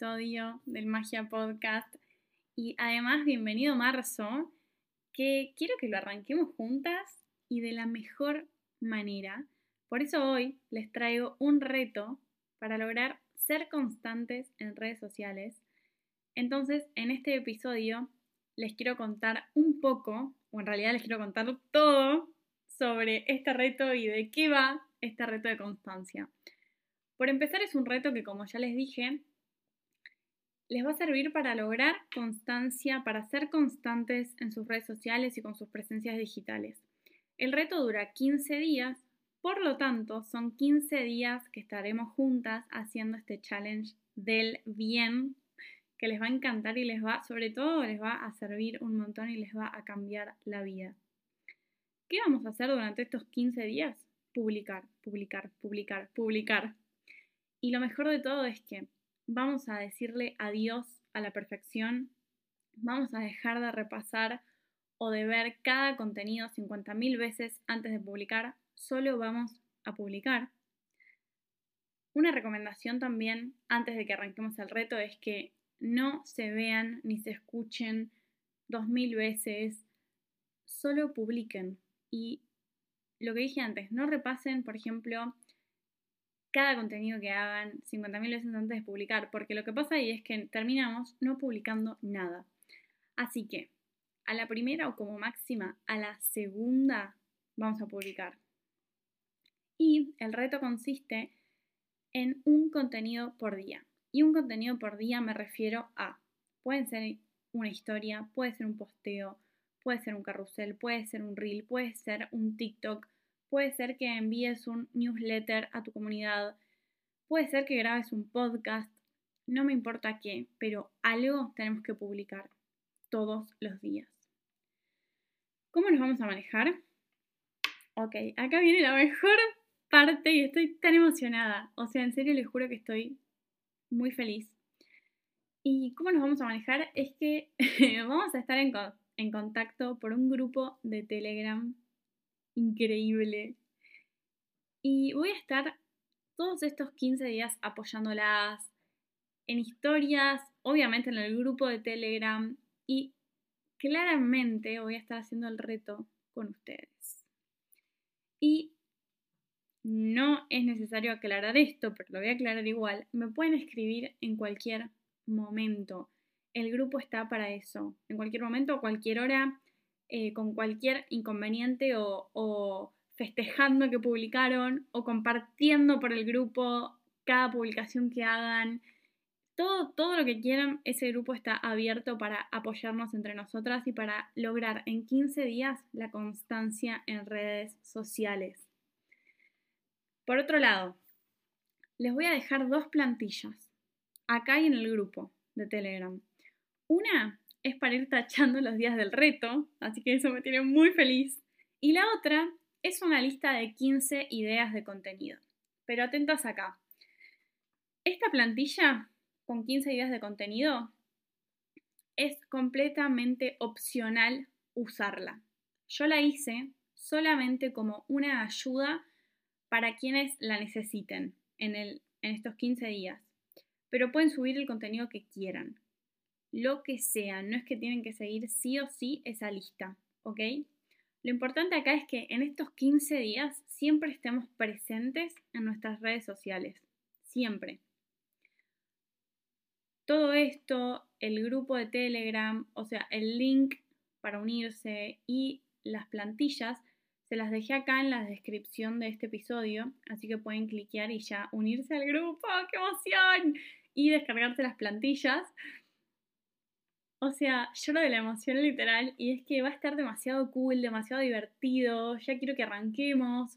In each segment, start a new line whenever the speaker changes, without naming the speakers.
del Magia Podcast y además bienvenido marzo, que quiero que lo arranquemos juntas y de la mejor manera. Por eso hoy les traigo un reto para lograr ser constantes en redes sociales. Entonces, en este episodio les quiero contar un poco, o en realidad les quiero contar todo sobre este reto y de qué va este reto de constancia. Por empezar, es un reto que, como ya les dije, les va a servir para lograr constancia, para ser constantes en sus redes sociales y con sus presencias digitales. El reto dura 15 días, por lo tanto, son 15 días que estaremos juntas haciendo este challenge del bien, que les va a encantar y les va, sobre todo, les va a servir un montón y les va a cambiar la vida. ¿Qué vamos a hacer durante estos 15 días? Publicar, publicar, publicar, publicar. Y lo mejor de todo es que vamos a decirle adiós a la perfección, vamos a dejar de repasar o de ver cada contenido 50.000 veces antes de publicar, solo vamos a publicar. Una recomendación también antes de que arranquemos el reto es que no se vean ni se escuchen 2.000 veces, solo publiquen. Y lo que dije antes, no repasen, por ejemplo, cada contenido que hagan 50.000 veces antes de publicar, porque lo que pasa ahí es que terminamos no publicando nada. Así que, a la primera o como máxima, a la segunda vamos a publicar. Y el reto consiste en un contenido por día. Y un contenido por día me refiero a, pueden ser una historia, puede ser un posteo, puede ser un carrusel, puede ser un reel, puede ser un TikTok, Puede ser que envíes un newsletter a tu comunidad. Puede ser que grabes un podcast. No me importa qué, pero algo tenemos que publicar todos los días. ¿Cómo nos vamos a manejar? Ok, acá viene la mejor parte y estoy tan emocionada. O sea, en serio les juro que estoy muy feliz. ¿Y cómo nos vamos a manejar? Es que vamos a estar en, en contacto por un grupo de Telegram increíble. Y voy a estar todos estos 15 días apoyándolas en historias, obviamente en el grupo de Telegram y claramente voy a estar haciendo el reto con ustedes. Y no es necesario aclarar esto, pero lo voy a aclarar igual. Me pueden escribir en cualquier momento. El grupo está para eso. En cualquier momento, a cualquier hora. Eh, con cualquier inconveniente o, festejando que publicaron o compartiendo por el grupo cada publicación que hagan. Todo, todo lo que quieran, ese grupo está abierto para apoyarnos entre nosotras y para lograr en 15 días la constancia en redes sociales. Por otro lado, les voy a dejar dos plantillas, acá y en el grupo de Telegram. Una es para ir tachando los días del reto, así que eso me tiene muy feliz. Y la otra es una lista de 15 ideas de contenido. Pero atentas acá. Esta plantilla con 15 ideas de contenido es completamente opcional usarla. Yo la hice solamente como una ayuda para quienes la necesiten en, en estos 15 días. Pero pueden subir el contenido que quieran lo que sea, no es que tienen que seguir sí o sí esa lista, ¿ok? Lo importante acá es que en estos 15 días siempre estemos presentes en nuestras redes sociales, siempre. Todo esto, el grupo de Telegram, o sea, el link para unirse y las plantillas, se las dejé acá en la descripción de este episodio, así que pueden cliquear y ya unirse al grupo, ¡qué emoción! Y descargarse las plantillas. O sea, lloro de la emoción literal y es que va a estar demasiado cool, demasiado divertido, ya quiero que arranquemos.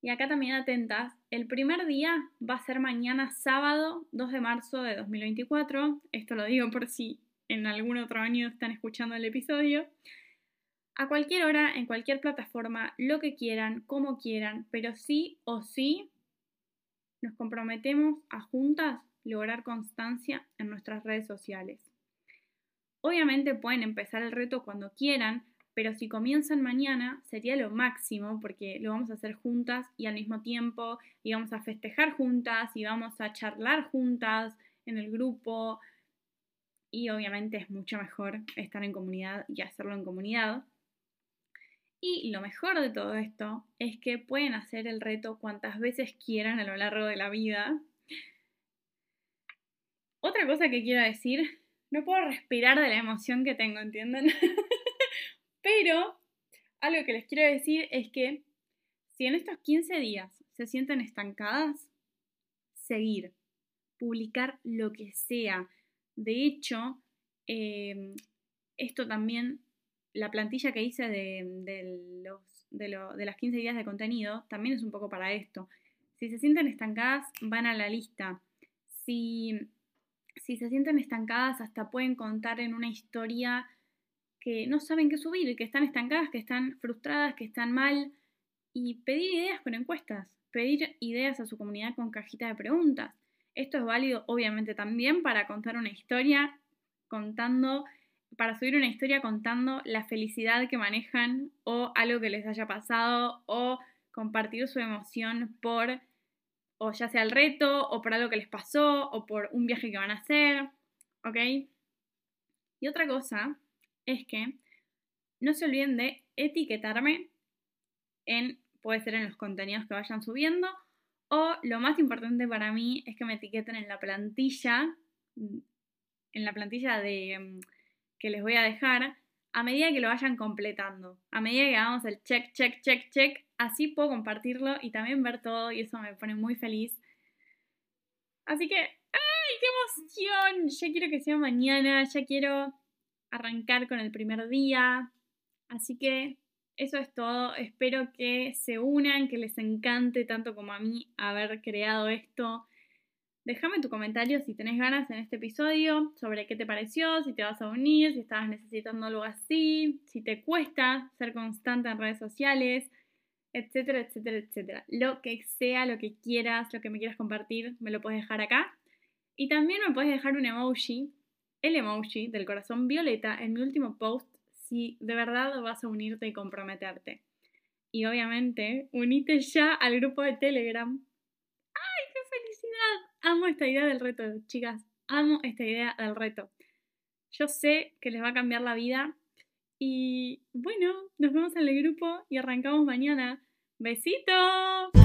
Y acá también atentas, el primer día va a ser mañana sábado 2 de marzo de 2024, esto lo digo por si en algún otro año están escuchando el episodio. A cualquier hora, en cualquier plataforma, lo que quieran, como quieran, pero sí o sí nos comprometemos a juntas lograr constancia en nuestras redes sociales. Obviamente pueden empezar el reto cuando quieran, pero si comienzan mañana sería lo máximo porque lo vamos a hacer juntas y al mismo tiempo y vamos a festejar juntas y vamos a charlar juntas en el grupo. Y obviamente es mucho mejor estar en comunidad y hacerlo en comunidad. Y lo mejor de todo esto es que pueden hacer el reto cuantas veces quieran a lo largo de la vida. Otra cosa que quiero decir, no puedo respirar de la emoción que tengo, ¿entienden? Pero algo que les quiero decir es que si en estos 15 días se sienten estancadas, seguir, publicar lo que sea. De hecho, em, esto también, la plantilla que hice de, los, de, las 15 días de contenido, también es un poco para esto. Si se sienten estancadas, van a la lista. Si, si se sienten estancadas, hasta pueden contar en una historia que no saben qué subir, que están estancadas, que están frustradas, que están mal, y pedir ideas con encuestas, pedir ideas a su comunidad con cajita de preguntas. Esto es válido obviamente también para contar una historia contando, para subir una historia contando la felicidad que manejan o algo que les haya pasado o compartir su emoción por o ya sea el reto o por algo que les pasó o por un viaje que van a hacer, ¿ok? Y otra cosa es que no se olviden de etiquetarme en, puede ser en los contenidos que vayan subiendo, o lo más importante para mí es que me etiqueten en la plantilla, en la plantilla de, mm, que les voy a dejar, a medida que lo vayan completando, a medida que hagamos el check, check, check, check, así puedo compartirlo y también ver todo y eso me pone muy feliz. Así que, ¡ay, qué emoción! Ya quiero que sea mañana, ya quiero arrancar con el primer día. Así que eso es todo. Espero que se unan, que les encante tanto como a mí haber creado esto. Déjame tu comentario si tenés ganas en este episodio sobre qué te pareció, si te vas a unir, si estabas necesitando algo así, si te cuesta ser constante en redes sociales, etcétera, etcétera, etcétera. Lo que sea, lo que quieras, lo que me quieras compartir, me lo puedes dejar acá. Y también me puedes dejar un emoji, el emoji del corazón violeta en mi último post si de verdad vas a unirte y comprometerte. Y obviamente, unite ya al grupo de Telegram. Amo esta idea del reto, chicas. Amo esta idea del reto. Yo sé que les va a cambiar la vida. Y bueno, nos vemos en el grupo y arrancamos mañana. ¡Besitos!